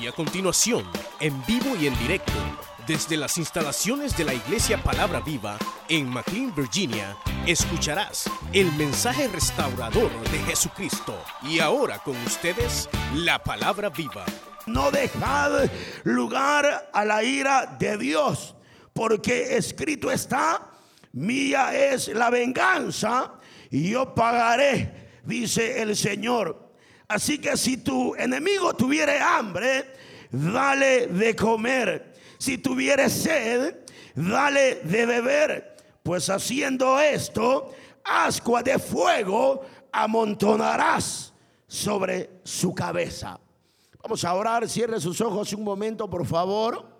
Y a continuación, en vivo y en directo, desde las instalaciones de la Iglesia Palabra Viva en McLean, Virginia, escucharás el mensaje restaurador de Jesucristo. Y ahora con ustedes, la Palabra Viva. No dejad lugar a la ira de Dios, porque escrito está, mía es la venganza y yo pagaré, dice el Señor. Así que si tu enemigo tuviere hambre, dale de comer. Si tuviere sed, dale de beber. Pues haciendo esto, ascua de fuego amontonarás sobre su cabeza. Vamos a orar, cierre sus ojos un momento, por favor.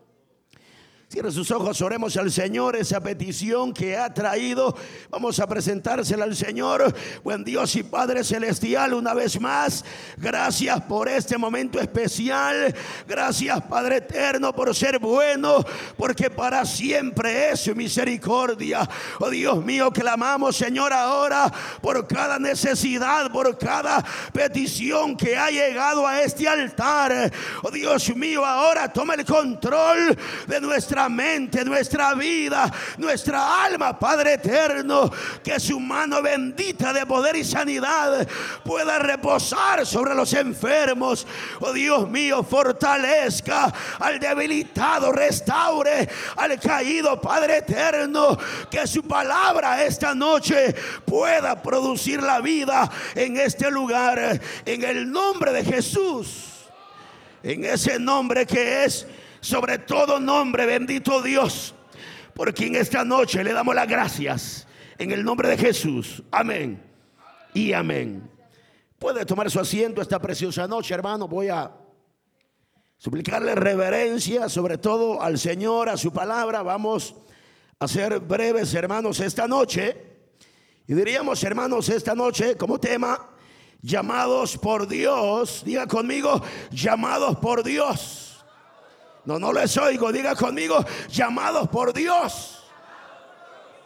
Cierre sus ojos, oremos al Señor esa petición que ha traído. Vamos a presentársela al Señor. Buen Dios y Padre Celestial, una vez más, gracias por este momento especial. Gracias Padre Eterno por ser bueno, porque para siempre es su misericordia. Oh Dios mío, clamamos Señor ahora por cada necesidad, por cada petición que ha llegado a este altar. Oh Dios mío, ahora toma el control de nuestra mente, nuestra vida, nuestra alma, Padre eterno, que su mano bendita de poder y sanidad pueda reposar sobre los enfermos. Oh Dios mío, fortalezca al debilitado, restaure al caído, Padre eterno, que su palabra esta noche pueda producir la vida en este lugar, en el nombre de Jesús. En ese nombre que es sobre todo nombre, bendito Dios, por quien esta noche le damos las gracias en el nombre de Jesús. Amén y amén. Puede tomar su asiento esta preciosa noche, hermano. Voy a suplicarle reverencia, sobre todo al Señor, a su palabra. Vamos a ser breves, hermanos, esta noche. Y diríamos, hermanos, esta noche como tema, llamados por Dios. Diga conmigo, llamados por Dios. No, no les oigo. Diga conmigo, llamados por Dios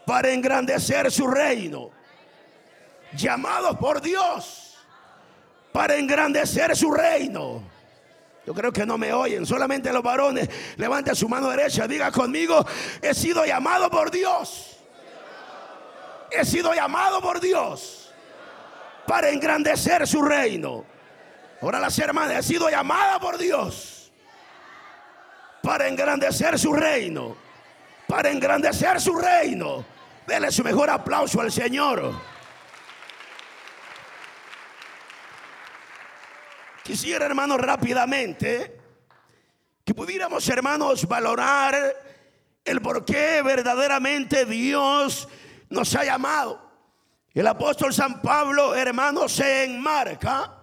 para engrandecer su reino. Llamados por Dios para engrandecer su reino. Yo creo que no me oyen, solamente los varones. Levante su mano derecha, diga conmigo, he sido llamado por Dios. He sido llamado por Dios para engrandecer su reino. Ahora las hermanas, he sido llamada por Dios para engrandecer su reino. Para engrandecer su reino. Dele su mejor aplauso al Señor. Quisiera, hermanos, rápidamente que pudiéramos, hermanos, valorar el por qué verdaderamente Dios nos ha llamado. El apóstol San Pablo, hermanos, se enmarca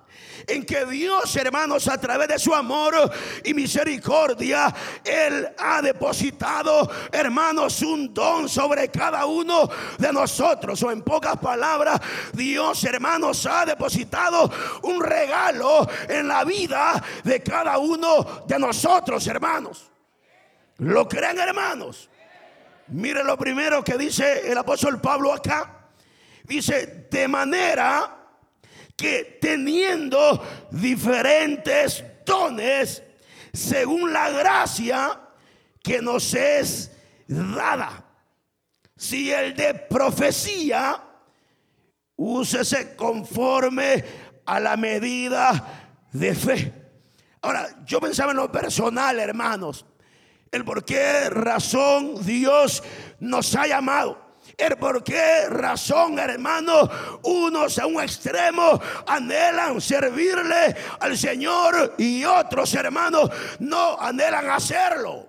en que Dios, hermanos, a través de su amor y misericordia, Él ha depositado, hermanos, un don sobre cada uno de nosotros. O en pocas palabras, Dios, hermanos, ha depositado un regalo en la vida de cada uno de nosotros, hermanos. ¿Lo creen, hermanos? Mire lo primero que dice el apóstol Pablo acá. Dice, de manera que teniendo diferentes dones según la gracia que nos es dada. Si el de profecía, úsese conforme a la medida de fe. Ahora, yo pensaba en lo personal, hermanos, el por qué razón Dios nos ha llamado. Por qué razón, hermano, unos a un extremo anhelan servirle al Señor y otros, hermanos, no anhelan hacerlo.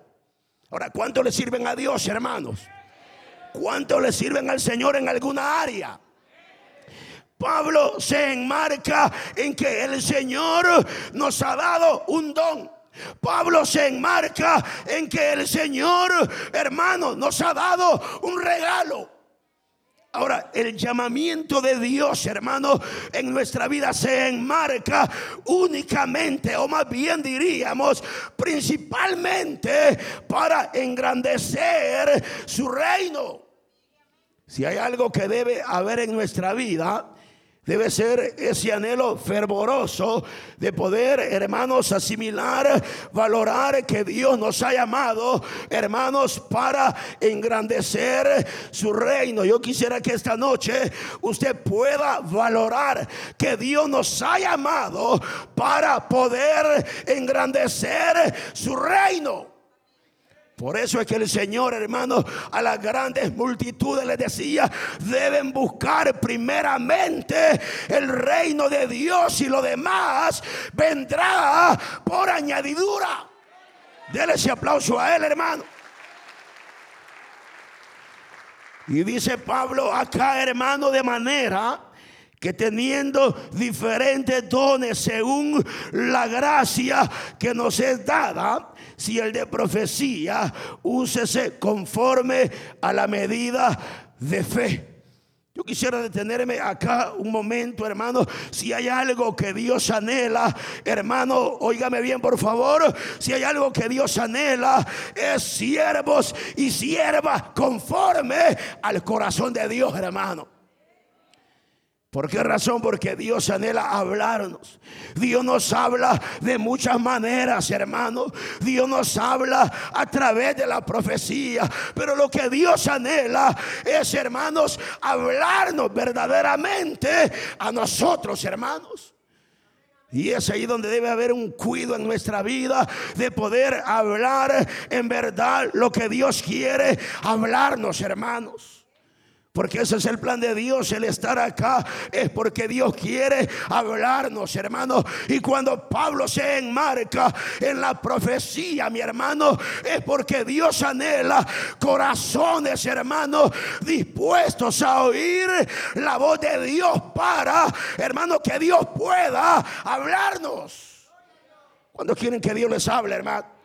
Ahora, ¿cuánto le sirven a Dios, hermanos? ¿Cuánto le sirven al Señor en alguna área? Pablo se enmarca en que el Señor nos ha dado un don. Pablo se enmarca en que el Señor, hermano, nos ha dado un regalo. Ahora, el llamamiento de Dios, hermano, en nuestra vida se enmarca únicamente, o más bien diríamos, principalmente para engrandecer su reino. Si hay algo que debe haber en nuestra vida, Debe ser ese anhelo fervoroso de poder, hermanos, asimilar, valorar que Dios nos ha llamado, hermanos, para engrandecer su reino. Yo quisiera que esta noche usted pueda valorar que Dios nos ha llamado para poder engrandecer su reino. Por eso es que el Señor, hermano, a las grandes multitudes le decía, deben buscar primeramente el reino de Dios y lo demás vendrá por añadidura. Dele ese aplauso a él, hermano. Y dice Pablo acá, hermano, de manera que teniendo diferentes dones según la gracia que nos es dada, si el de profecía, úsese conforme a la medida de fe. Yo quisiera detenerme acá un momento, hermano. Si hay algo que Dios anhela, hermano, óigame bien, por favor. Si hay algo que Dios anhela, es siervos y siervas conforme al corazón de Dios, hermano. ¿Por qué razón? Porque Dios anhela hablarnos. Dios nos habla de muchas maneras, hermano. Dios nos habla a través de la profecía. Pero lo que Dios anhela es, hermanos, hablarnos verdaderamente a nosotros, hermanos. Y es ahí donde debe haber un cuido en nuestra vida de poder hablar en verdad lo que Dios quiere hablarnos, hermanos. Porque ese es el plan de Dios, el estar acá es porque Dios quiere hablarnos, hermano. Y cuando Pablo se enmarca en la profecía, mi hermano, es porque Dios anhela corazones, hermano, dispuestos a oír la voz de Dios para, hermano, que Dios pueda hablarnos. Cuando quieren que Dios les hable, hermano.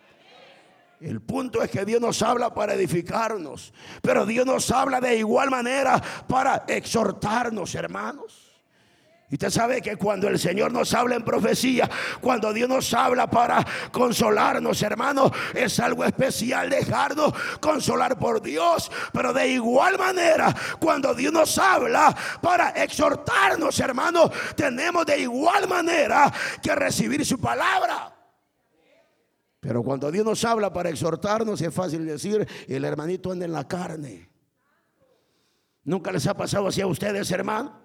El punto es que Dios nos habla para edificarnos, pero Dios nos habla de igual manera para exhortarnos, hermanos. Y usted sabe que cuando el Señor nos habla en profecía, cuando Dios nos habla para consolarnos, hermanos, es algo especial dejarnos consolar por Dios. Pero de igual manera, cuando Dios nos habla para exhortarnos, hermanos, tenemos de igual manera que recibir su palabra. Pero cuando Dios nos habla para exhortarnos, es fácil decir, el hermanito anda en la carne. ¿Nunca les ha pasado así a ustedes, hermano?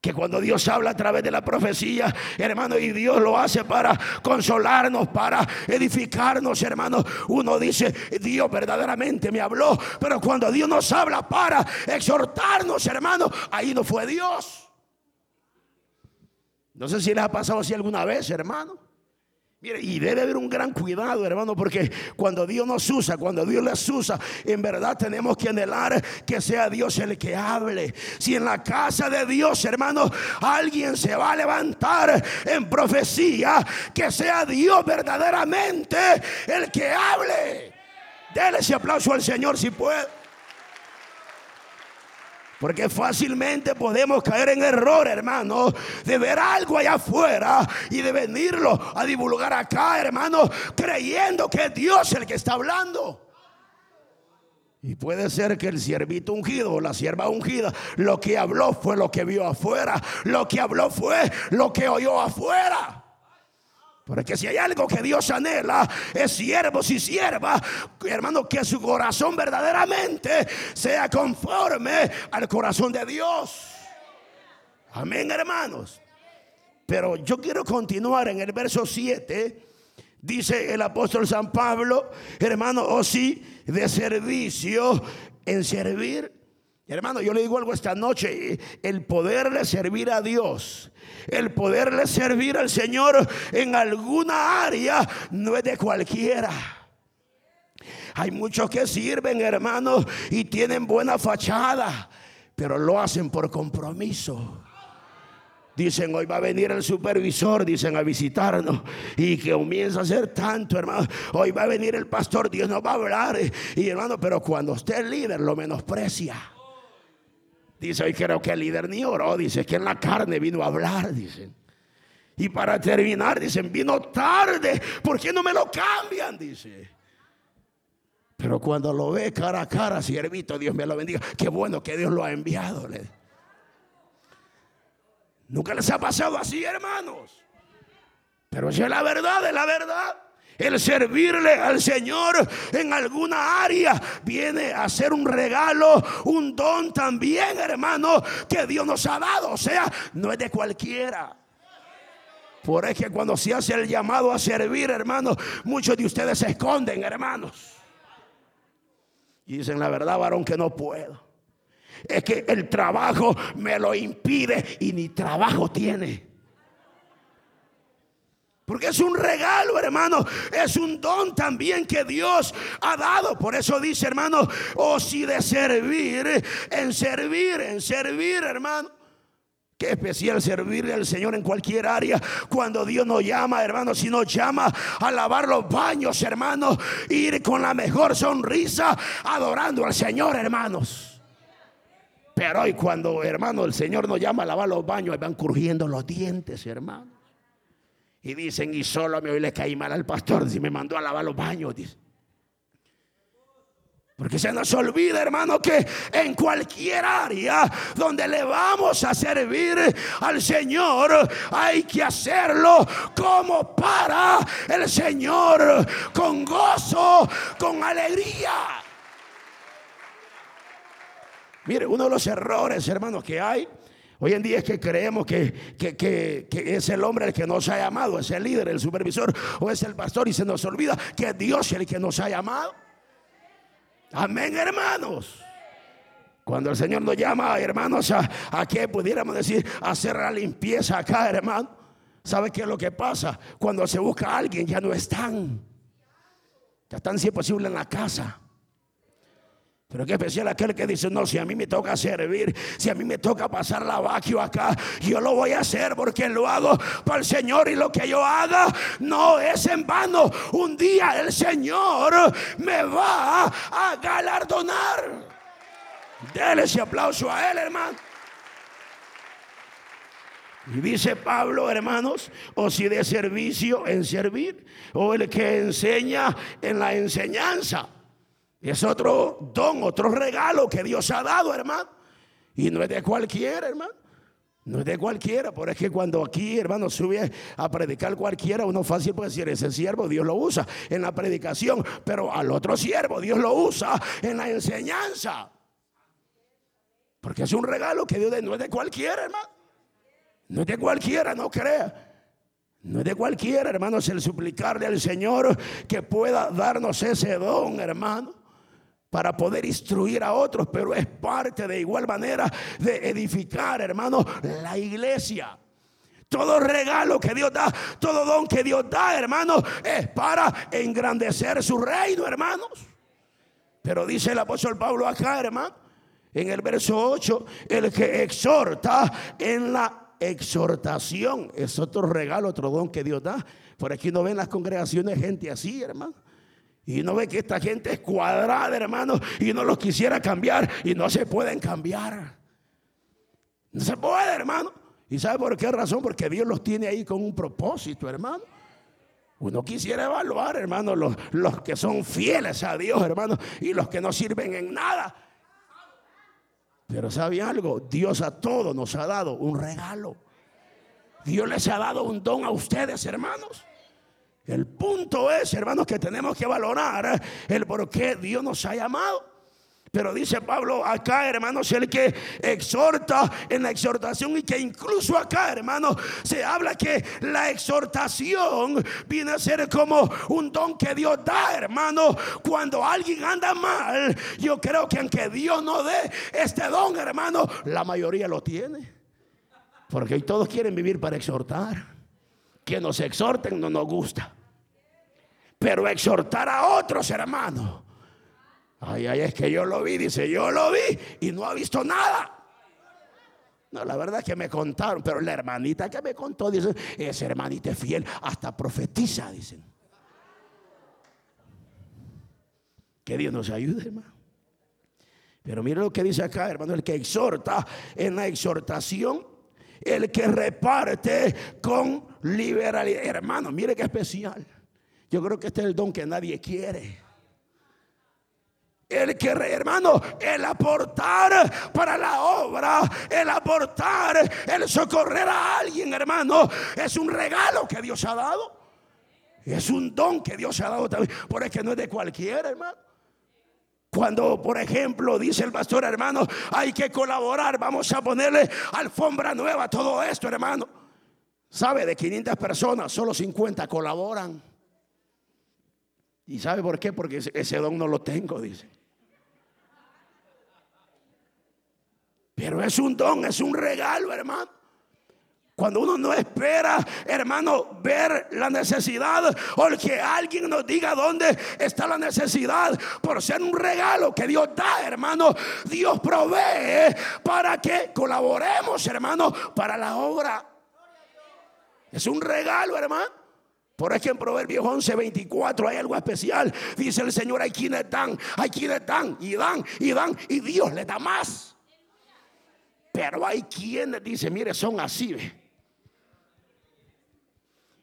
Que cuando Dios habla a través de la profecía, hermano, y Dios lo hace para consolarnos, para edificarnos, hermano, uno dice, Dios verdaderamente me habló, pero cuando Dios nos habla para exhortarnos, hermano, ahí no fue Dios. No sé si les ha pasado así alguna vez, hermano y debe haber un gran cuidado, hermano, porque cuando Dios nos usa, cuando Dios les usa, en verdad tenemos que anhelar que sea Dios el que hable. Si en la casa de Dios, hermano, alguien se va a levantar en profecía, que sea Dios verdaderamente el que hable. Dele ese aplauso al Señor si puede. Porque fácilmente podemos caer en error, hermano, de ver algo allá afuera y de venirlo a divulgar acá, hermano, creyendo que es Dios el que está hablando. Y puede ser que el siervito ungido o la sierva ungida, lo que habló fue lo que vio afuera, lo que habló fue lo que oyó afuera. Porque si hay algo que Dios anhela, es siervos y siervas, hermano, que su corazón verdaderamente sea conforme al corazón de Dios. Amén, hermanos. Pero yo quiero continuar en el verso 7. Dice el apóstol San Pablo, hermano, o oh sí, de servicio en servir. Hermano, yo le digo algo esta noche, el poderle servir a Dios el poderle servir al Señor en alguna área no es de cualquiera. Hay muchos que sirven, hermanos, y tienen buena fachada, pero lo hacen por compromiso. Dicen, hoy va a venir el supervisor, dicen, a visitarnos. Y que comienza a ser tanto, hermano. Hoy va a venir el pastor, Dios nos va a hablar. Y hermano, pero cuando usted es líder, lo menosprecia. Dice, hoy creo que el líder ni oró. Dice que en la carne vino a hablar, dicen. Y para terminar, dicen, vino tarde. ¿Por qué no me lo cambian? Dice. Pero cuando lo ve cara a cara, siervito, Dios me lo bendiga. Qué bueno que Dios lo ha enviado. Nunca les ha pasado así, hermanos. Pero si es la verdad, es la verdad. El servirle al Señor en alguna área viene a ser un regalo, un don también, hermano, que Dios nos ha dado. O sea, no es de cualquiera. Por eso que cuando se hace el llamado a servir, hermano, muchos de ustedes se esconden, hermanos. Y dicen la verdad, varón, que no puedo. Es que el trabajo me lo impide y ni trabajo tiene. Porque es un regalo, hermano. Es un don también que Dios ha dado. Por eso dice, hermano, o oh, si de servir, en servir, en servir, hermano. Qué especial servirle al Señor en cualquier área. Cuando Dios nos llama, hermano, si nos llama a lavar los baños, hermano, ir con la mejor sonrisa adorando al Señor, hermanos. Pero hoy cuando, hermano, el Señor nos llama a lavar los baños, van crujiendo los dientes, hermano. Y dicen, y solo a mí hoy le caí mal al pastor si me mandó a lavar los baños. Dice. Porque se nos olvida, hermano, que en cualquier área donde le vamos a servir al Señor, hay que hacerlo como para el Señor, con gozo, con alegría. Mire, uno de los errores, hermanos, que hay Hoy en día es que creemos que, es el hombre el que nos ha llamado, es el líder, el supervisor o es el pastor y se nos olvida que es Dios el que nos ha llamado. Amén, hermanos. Cuando el Señor nos llama, hermanos, a, a que pudiéramos decir, hacer la limpieza acá, hermano. ¿Sabe qué es lo que pasa? Cuando se busca a alguien, ya no están. Ya están, si es posible, en la casa. Pero qué especial aquel que dice, no, si a mí me toca servir, si a mí me toca pasar la vaquio acá, yo lo voy a hacer porque lo hago para el Señor y lo que yo haga no es en vano. Un día el Señor me va a galardonar. Dele ese aplauso a él, hermano. Y dice Pablo, hermanos, o si de servicio en servir, o el que enseña en la enseñanza. Es otro don, otro regalo que Dios ha dado, hermano. Y no es de cualquiera, hermano. No es de cualquiera, por es que cuando aquí, hermano, sube a predicar cualquiera, uno fácil puede decir, ese siervo Dios lo usa en la predicación, pero al otro siervo Dios lo usa en la enseñanza. Porque es un regalo que Dios da, no es de cualquiera, hermano. No es de cualquiera, no crea. No es de cualquiera, hermano, es el suplicarle al Señor que pueda darnos ese don, hermano para poder instruir a otros, pero es parte de igual manera de edificar, hermano, la iglesia. Todo regalo que Dios da, todo don que Dios da, hermano, es para engrandecer su reino, hermanos. Pero dice el apóstol Pablo acá, hermano, en el verso 8, el que exhorta en la exhortación es otro regalo, otro don que Dios da. Por aquí no ven las congregaciones gente así, hermano. Y no ve que esta gente es cuadrada, hermano, y no los quisiera cambiar y no se pueden cambiar. No se puede, hermano. ¿Y sabe por qué razón? Porque Dios los tiene ahí con un propósito, hermano. Uno quisiera evaluar, hermano, los, los que son fieles a Dios, hermano, y los que no sirven en nada. Pero ¿sabe algo? Dios a todos nos ha dado un regalo. Dios les ha dado un don a ustedes, hermanos. El punto es, hermanos, que tenemos que valorar el por qué Dios nos ha llamado. Pero dice Pablo acá, hermanos, el que exhorta en la exhortación y que incluso acá, hermanos, se habla que la exhortación viene a ser como un don que Dios da, hermano. Cuando alguien anda mal, yo creo que aunque Dios no dé este don, hermano, la mayoría lo tiene. Porque hoy todos quieren vivir para exhortar que nos exhorten no nos gusta. Pero exhortar a otros hermanos. Ay, ay, es que yo lo vi, dice, yo lo vi y no ha visto nada. No, la verdad es que me contaron, pero la hermanita que me contó, dice, esa hermanita fiel, hasta profetiza, dicen. Que Dios nos ayude, hermano. Pero mire lo que dice acá, hermano, el que exhorta en la exhortación el que reparte con liberalidad. Hermano, mire qué especial. Yo creo que este es el don que nadie quiere. El que, hermano, el aportar para la obra, el aportar, el socorrer a alguien, hermano, es un regalo que Dios ha dado. Es un don que Dios ha dado también. Por es que no es de cualquiera, hermano. Cuando, por ejemplo, dice el pastor, hermano, hay que colaborar, vamos a ponerle alfombra nueva a todo esto, hermano. ¿Sabe? De 500 personas, solo 50 colaboran. ¿Y sabe por qué? Porque ese don no lo tengo, dice. Pero es un don, es un regalo, hermano. Cuando uno no espera, hermano, ver la necesidad o que alguien nos diga dónde está la necesidad, por ser un regalo que Dios da, hermano, Dios provee para que colaboremos, hermano, para la obra. Es un regalo, hermano. Por eso en Proverbios 11, 24 hay algo especial. Dice el Señor, hay quienes dan, hay quienes dan y dan y dan y Dios les da más. Pero hay quienes dicen, mire, son así.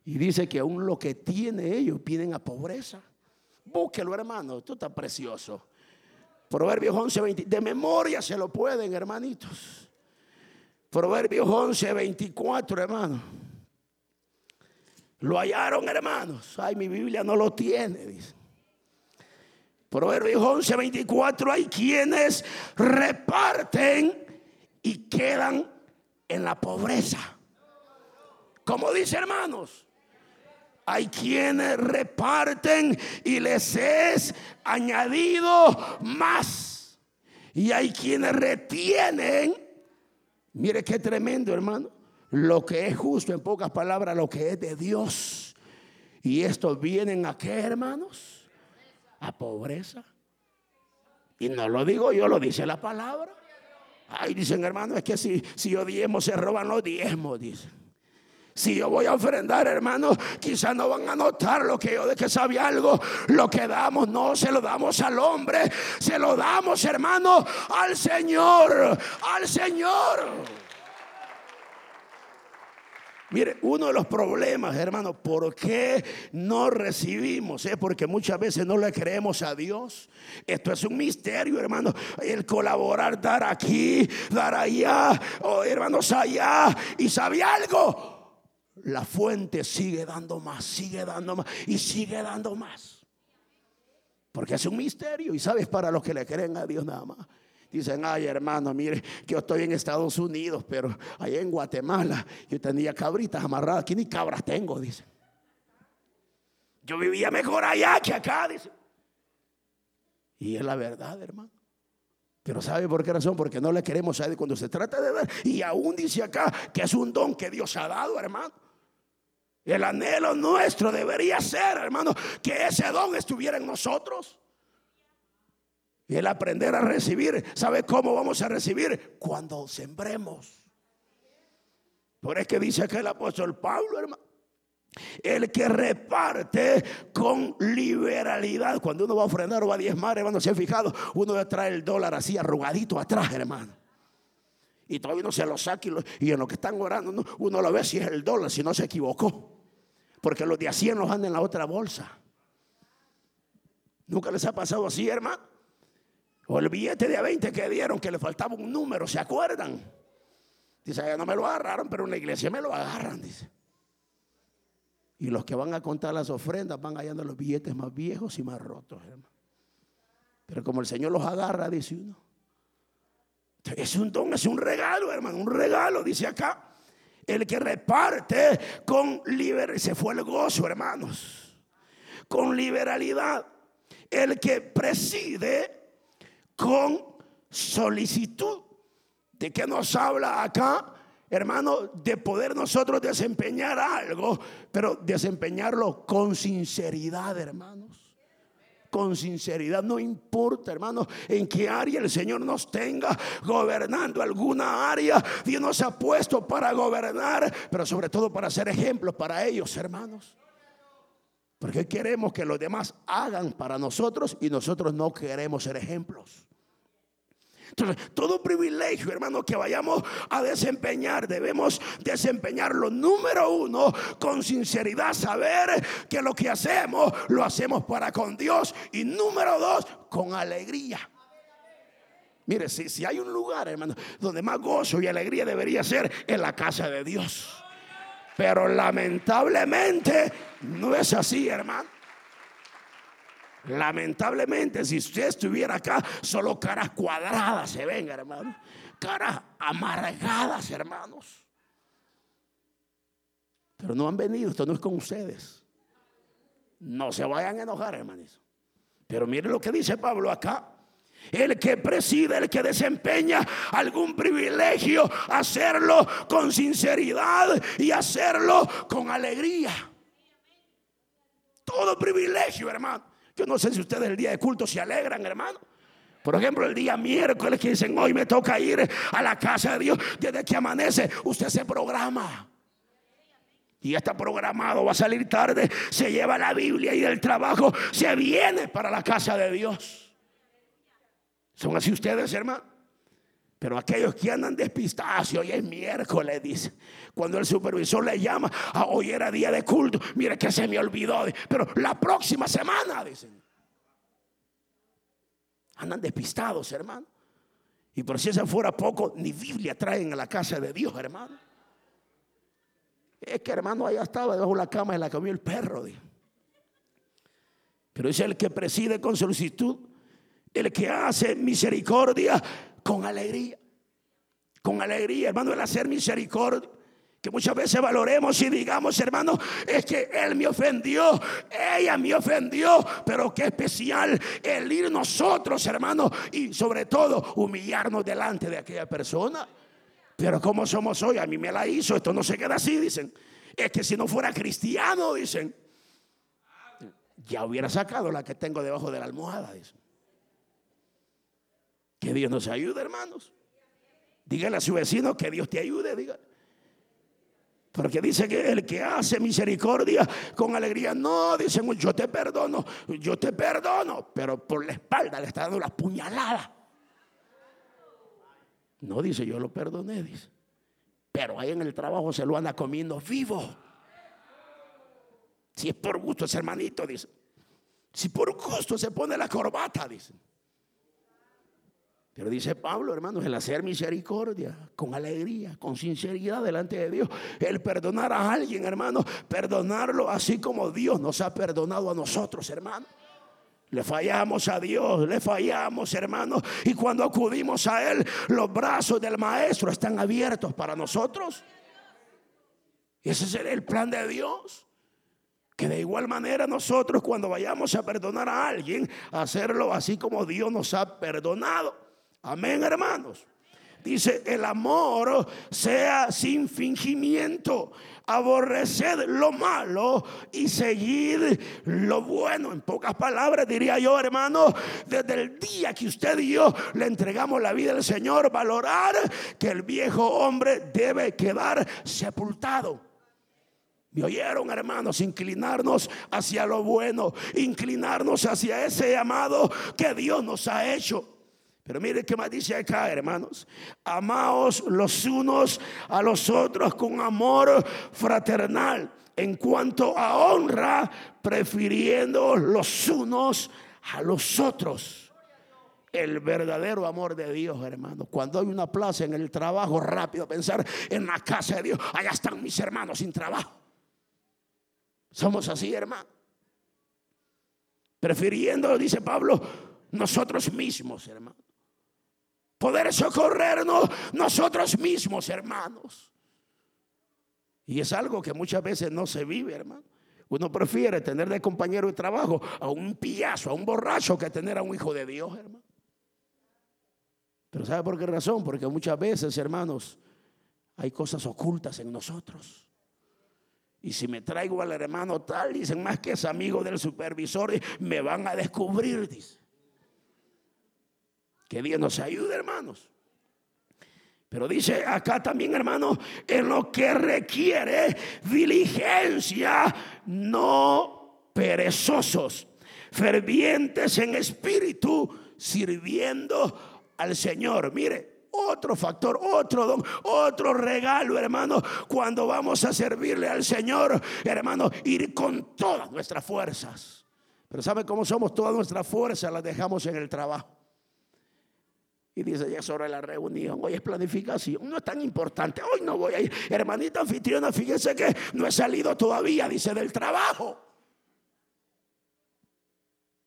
Y dice que aún lo que tiene ellos piden a pobreza. Búsquelo, hermano, esto está precioso. Proverbios 11, 20, de memoria se lo pueden, hermanitos. Proverbios 11, 24, hermano. Lo hallaron, hermanos. Ay, mi Biblia no lo tiene, dice. Proverbios 11, 24, hay quienes reparten y quedan en la pobreza. Como dice, hermanos, hay quienes reparten y les es añadido más. Y hay quienes retienen. Mire qué tremendo, hermano lo que es justo, en pocas palabras, lo que es de Dios. Y estos vienen a qué, hermanos? A pobreza. Y no lo digo yo, lo dice la palabra. Ay, dicen hermanos, es que si, si se roban los diezmos, dicen. Si yo voy a ofrendar, hermanos, quizás no van a notar lo que yo de que sabe algo. Lo que damos no se lo damos al hombre, se lo damos, hermano, al Señor, al Señor. Mire, uno de los problemas, hermano, ¿por qué no recibimos? Es porque muchas veces no le creemos a Dios. Esto es un misterio, hermano. El colaborar, dar aquí, dar allá, o hermanos allá. Y sabe algo, la fuente sigue dando más, sigue dando más y sigue dando más. Porque es un misterio y sabes para los que le creen a Dios nada más. Dicen, ay hermano, mire, yo estoy en Estados Unidos, pero allá en Guatemala yo tenía cabritas amarradas. Aquí ni cabras tengo, dice. Yo vivía mejor allá que acá, dice. Y es la verdad, hermano. Pero ¿sabe por qué razón? Porque no le queremos a Él cuando se trata de ver. Y aún dice acá que es un don que Dios ha dado, hermano. El anhelo nuestro debería ser, hermano, que ese don estuviera en nosotros. Y el aprender a recibir, ¿sabe cómo vamos a recibir? Cuando sembremos. Por eso que dice que el apóstol Pablo, hermano. El que reparte con liberalidad. Cuando uno va a ofrendar o va a diezmar, hermano, se ha fijado, uno trae el dólar así arrugadito atrás, hermano. Y todavía uno se lo saca y, en lo que están orando, uno lo ve si es el dólar, si no se equivocó. Porque los de a 100 los andan en la otra bolsa. ¿Nunca les ha pasado así, hermano? O el billete de a 20 que dieron que le faltaba un número, ¿se acuerdan? Dice, no me lo agarraron, pero en la iglesia me lo agarran, dice. Y los que van a contar las ofrendas van hallando los billetes más viejos y más rotos, hermano. Pero como el Señor los agarra, dice uno. Es un don, es un regalo, hermano, un regalo, dice acá. El que reparte con liberalidad, se fue el gozo, hermanos. Con liberalidad. El que preside con solicitud. ¿De qué nos habla acá? Hermano, de poder nosotros desempeñar algo, pero desempeñarlo con sinceridad, hermanos con sinceridad. No importa, hermano, en qué área el Señor nos tenga gobernando alguna área. Dios nos ha puesto para gobernar, pero sobre todo para ser ejemplos para ellos, hermanos. Porque queremos que los demás hagan para nosotros y nosotros no queremos ser ejemplos. Entonces, todo privilegio, hermano, que vayamos a desempeñar, debemos desempeñarlo. Número uno, con sinceridad, saber que lo que hacemos, lo hacemos para con Dios. Y número dos, con alegría. Mire, si, si hay un lugar, hermano, donde más gozo y alegría debería ser en la casa de Dios. Pero lamentablemente no es así, hermano. Lamentablemente, si usted estuviera acá, solo caras cuadradas se ven, hermano. Caras amargadas, hermanos. Pero no han venido, esto no es con ustedes. No se vayan a enojar, hermanos. Pero mire lo que dice Pablo acá. El que preside, el que desempeña algún privilegio, hacerlo con sinceridad y hacerlo con alegría. Todo privilegio, hermano. Yo no sé si ustedes el día de culto se alegran, hermano. Por ejemplo, el día miércoles que dicen, hoy me toca ir a la casa de Dios. Desde que amanece, usted se programa. Y está programado, va a salir tarde, se lleva la Biblia y del trabajo se viene para la casa de Dios. ¿Son así ustedes, hermano? Pero aquellos que andan despistados, hoy es miércoles, dice. Cuando el supervisor le llama, ah, hoy era día de culto, mire que se me olvidó. Pero la próxima semana, dicen. Andan despistados, hermano. Y por si eso fuera poco, ni Biblia traen a la casa de Dios, hermano. Es que, hermano, allá estaba debajo de la cama y la comió el perro. Pero es el que preside con solicitud, el que hace misericordia con alegría. Con alegría, hermano, el hacer misericordia. Que muchas veces valoremos y digamos, hermano, es que él me ofendió, ella me ofendió, pero qué especial el ir nosotros, hermano, y sobre todo humillarnos delante de aquella persona. Pero como somos hoy, a mí me la hizo, esto no se queda así, dicen. Es que si no fuera cristiano, dicen, ya hubiera sacado la que tengo debajo de la almohada, dicen. Que Dios nos ayude, hermanos. Dígale a su vecino que Dios te ayude, dígale. Porque dice que el que hace misericordia con alegría, no, dicen, yo te perdono, yo te perdono, pero por la espalda le está dando la puñalada. No dice, yo lo perdoné, dice. Pero ahí en el trabajo se lo anda comiendo vivo. Si es por gusto ese hermanito, dice. Si por gusto se pone la corbata, dice. Dice Pablo, hermanos, el hacer misericordia con alegría, con sinceridad delante de Dios, el perdonar a alguien, hermano, perdonarlo así como Dios nos ha perdonado a nosotros, hermano. Le fallamos a Dios, le fallamos, hermano. Y cuando acudimos a Él, los brazos del Maestro están abiertos para nosotros. Ese es el plan de Dios. Que de igual manera nosotros cuando vayamos a perdonar a alguien, hacerlo así como Dios nos ha perdonado. Amén, hermanos. Dice, el amor sea sin fingimiento. Aborreced lo malo y seguir lo bueno. En pocas palabras diría yo, hermano, desde el día que usted y yo le entregamos la vida al Señor, valorar que el viejo hombre debe quedar sepultado. ¿Me oyeron, hermanos? Inclinarnos hacia lo bueno, inclinarnos hacia ese llamado que Dios nos ha hecho. Pero mire qué más dice acá, hermanos. Amaos los unos a los otros con amor fraternal. En cuanto a honra, prefiriendo los unos a los otros. El verdadero amor de Dios, hermanos. Cuando hay una plaza en el trabajo, rápido pensar en la casa de Dios. Allá están mis hermanos sin trabajo. Somos así, hermano. Prefiriendo, dice Pablo, nosotros mismos, hermano poder socorrernos nosotros mismos, hermanos. Y es algo que muchas veces no se vive, hermano. Uno prefiere tener de compañero de trabajo a un pillazo, a un borracho, que tener a un hijo de Dios, hermano. Pero ¿sabe por qué razón? Porque muchas veces, hermanos, hay cosas ocultas en nosotros. Y si me traigo al hermano tal, dicen más que es amigo del supervisor, me van a descubrir, dice. Que Dios nos ayude, hermanos. Pero dice acá también, hermano, en lo que requiere diligencia, no perezosos, fervientes en espíritu, sirviendo al Señor. Mire, otro factor, otro don, otro regalo, hermano, cuando vamos a servirle al Señor, hermano, ir con todas nuestras fuerzas. Pero ¿sabe cómo somos? Todas nuestras fuerzas las dejamos en el trabajo. Y dice, ya sobre la reunión, hoy es planificación, no es tan importante, hoy no voy a ir. Hermanita anfitriona, fíjese que no he salido todavía, dice, del trabajo.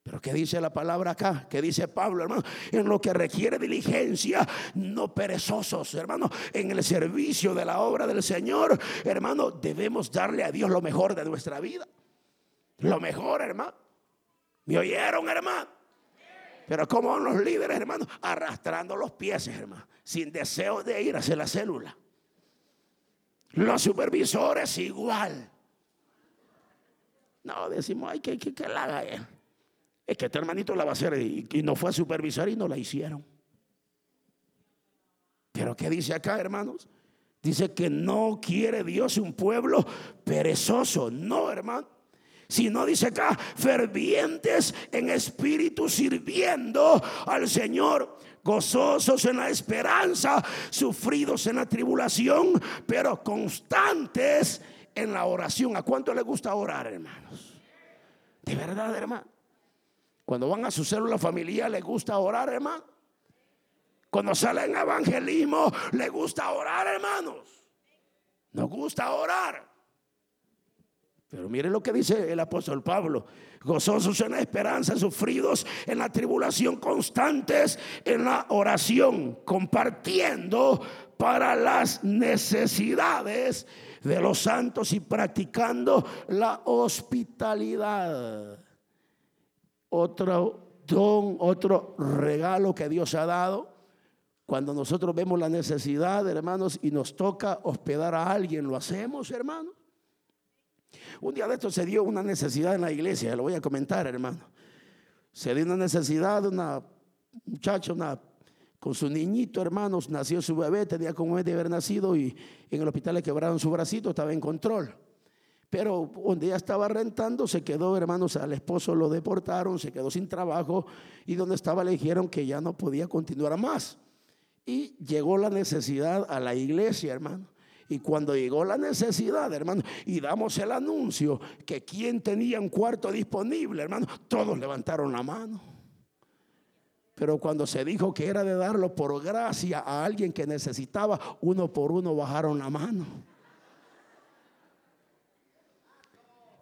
Pero ¿qué dice la palabra acá? ¿Qué dice Pablo, hermano? En lo que requiere diligencia, no perezosos, hermano. En el servicio de la obra del Señor, hermano, debemos darle a Dios lo mejor de nuestra vida. Lo mejor, hermano. ¿Me oyeron, hermano? Pero como van los líderes, hermano, arrastrando los pies, hermano, sin deseo de ir hacia la célula. Los supervisores igual. No, decimos, ay, que, que, que la haga. Es que este hermanito la va a hacer y, y no fue a supervisar y no la hicieron. Pero ¿qué dice acá, hermanos? Dice que no quiere Dios un pueblo perezoso. No, hermano. Si no dice acá, fervientes en espíritu sirviendo al Señor, gozosos en la esperanza, sufridos en la tribulación, pero constantes en la oración. ¿A cuánto le gusta orar, hermanos? De verdad, hermano. Cuando van a su célula familiar, ¿le gusta orar, hermano? Cuando salen evangelismo, ¿le gusta orar, hermanos? Nos gusta orar. Pero mire lo que dice el apóstol Pablo. Gozosos en la esperanza, sufridos en la tribulación, constantes en la oración, compartiendo para las necesidades de los santos y practicando la hospitalidad. Otro don, otro regalo que Dios ha dado. Cuando nosotros vemos la necesidad, hermanos, y nos toca hospedar a alguien, ¿lo hacemos, hermanos? Un día de esto se dio una necesidad en la iglesia, lo voy a comentar, hermano. Se dio una necesidad una muchacha, una, con su niñito, hermanos, nació su bebé, tenía como de haber nacido y en el hospital le quebraron su bracito, estaba en control. Pero donde ella estaba rentando, se quedó, hermanos, al esposo lo deportaron, se quedó sin trabajo y donde estaba le dijeron que ya no podía continuar más. Y llegó la necesidad a la iglesia, hermano. Y cuando llegó la necesidad, hermano, y damos el anuncio que quien tenía un cuarto disponible, hermano, todos levantaron la mano. Pero cuando se dijo que era de darlo por gracia a alguien que necesitaba, uno por uno bajaron la mano.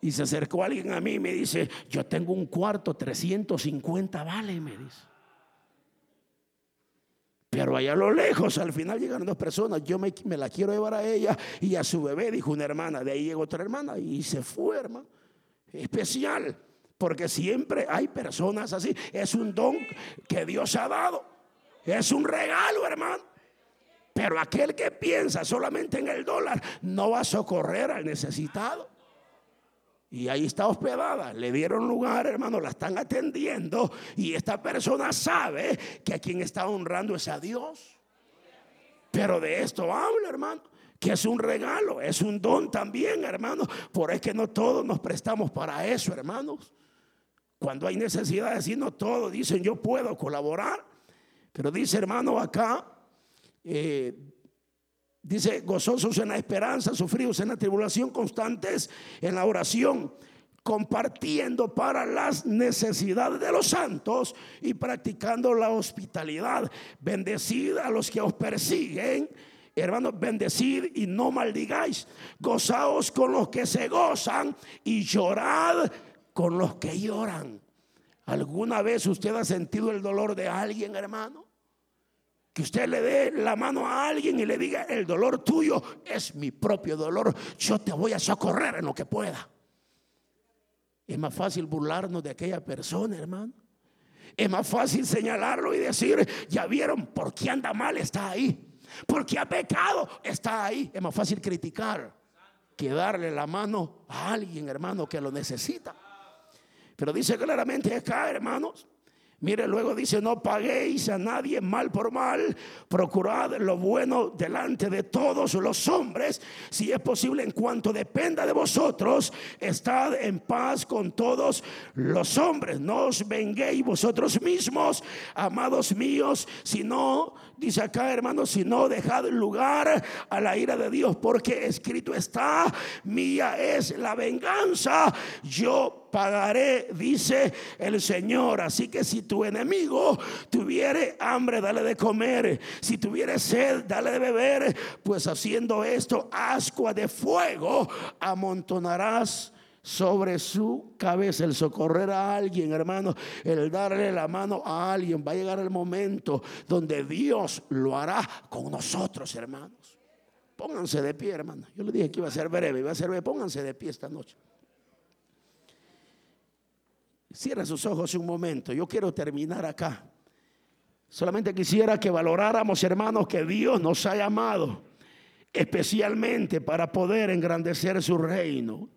Y se acercó alguien a mí y me dice, yo tengo un cuarto, 350 vale, me dice. Pero allá a lo lejos, al final llegaron dos personas. Yo me, la quiero llevar a ella y a su bebé, dijo una hermana. De ahí llegó otra hermana y se fue, hermano. Especial, porque siempre hay personas así. Es un don que Dios ha dado. Es un regalo, hermano. Pero aquel que piensa solamente en el dólar no va a socorrer al necesitado. Y ahí está hospedada. Le dieron lugar, hermano, la están atendiendo. Y esta persona sabe que a quien está honrando es a Dios. Pero de esto habla, hermano. Que es un regalo, es un don también, hermano. Por es que no todos nos prestamos para eso, hermanos. Cuando hay necesidad de no todos dicen yo puedo colaborar. Pero dice, hermano, acá, eh, Dice, gozosos en la esperanza, sufridos en la tribulación, constantes en la oración, compartiendo para las necesidades de los santos y practicando la hospitalidad. Bendecid a los que os persiguen. Hermanos, bendecid y no maldigáis. Gozaos con los que se gozan y llorad con los que lloran. ¿Alguna vez usted ha sentido el dolor de alguien, hermano? Que usted le dé la mano a alguien y le diga, el dolor tuyo es mi propio dolor. Yo te voy a socorrer en lo que pueda. Es más fácil burlarnos de aquella persona, hermano. Es más fácil señalarlo y decir, ya vieron, por qué anda mal, está ahí. Porque ha pecado, está ahí. Es más fácil criticar que darle la mano a alguien, hermano, que lo necesita. Pero dice claramente acá, hermanos, Mire, luego dice, no paguéis a nadie mal por mal, procurad lo bueno delante de todos los hombres, si es posible en cuanto dependa de vosotros, estad en paz con todos los hombres, no os venguéis vosotros mismos, amados míos, sino, dice acá hermanos, si no dejad lugar a la ira de Dios, porque escrito está, mía es la venganza, yo pagaré, dice el Señor. Así que si tu enemigo tuviere hambre, dale de comer. Si tuviere sed, dale de beber. Pues haciendo esto, ascua de fuego amontonarás sobre su cabeza, el socorrer a alguien, hermano, el darle la mano a alguien. Va a llegar el momento donde Dios lo hará con nosotros, hermanos. Pónganse de pie, hermano. Yo le dije que iba a ser breve, iba a ser breve. Pónganse de pie esta noche. Cierra sus ojos un momento. Yo quiero terminar acá. Solamente quisiera que valoráramos, hermanos, que Dios nos ha llamado especialmente para poder engrandecer su reino.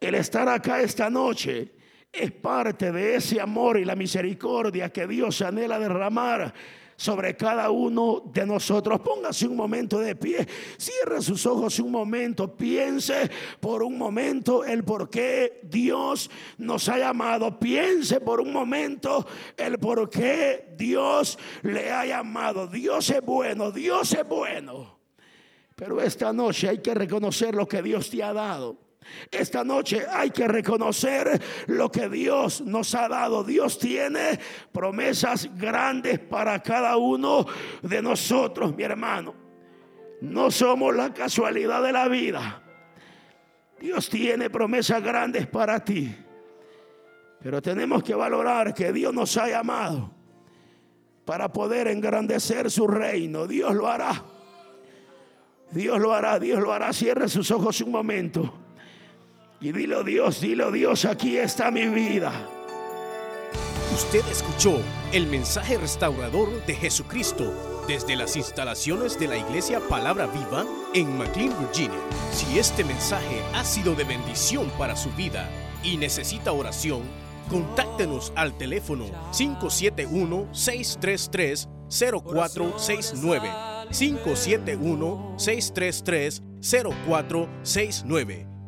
El estar acá esta noche es parte de ese amor y la misericordia que Dios anhela derramar sobre cada uno de nosotros. Póngase un momento de pie, cierre sus ojos un momento, piense por un momento el por qué Dios nos ha llamado, piense por un momento el por qué Dios le ha llamado. Dios es bueno, Dios es bueno. Pero esta noche hay que reconocer lo que Dios te ha dado. Esta noche hay que reconocer lo que Dios nos ha dado. Dios tiene promesas grandes para cada uno de nosotros, mi hermano. No somos la casualidad de la vida. Dios tiene promesas grandes para ti. Pero tenemos que valorar que Dios nos ha llamado para poder engrandecer su reino. Dios lo hará. Dios lo hará, Dios lo hará. Cierre sus ojos un momento. Y dilo Dios, dilo Dios, aquí está mi vida. Usted escuchó el mensaje restaurador de Jesucristo desde las instalaciones de la iglesia Palabra Viva en McLean, Virginia. Si este mensaje ha sido de bendición para su vida y necesita oración, contáctenos al teléfono 571-633-0469. 571-633-0469.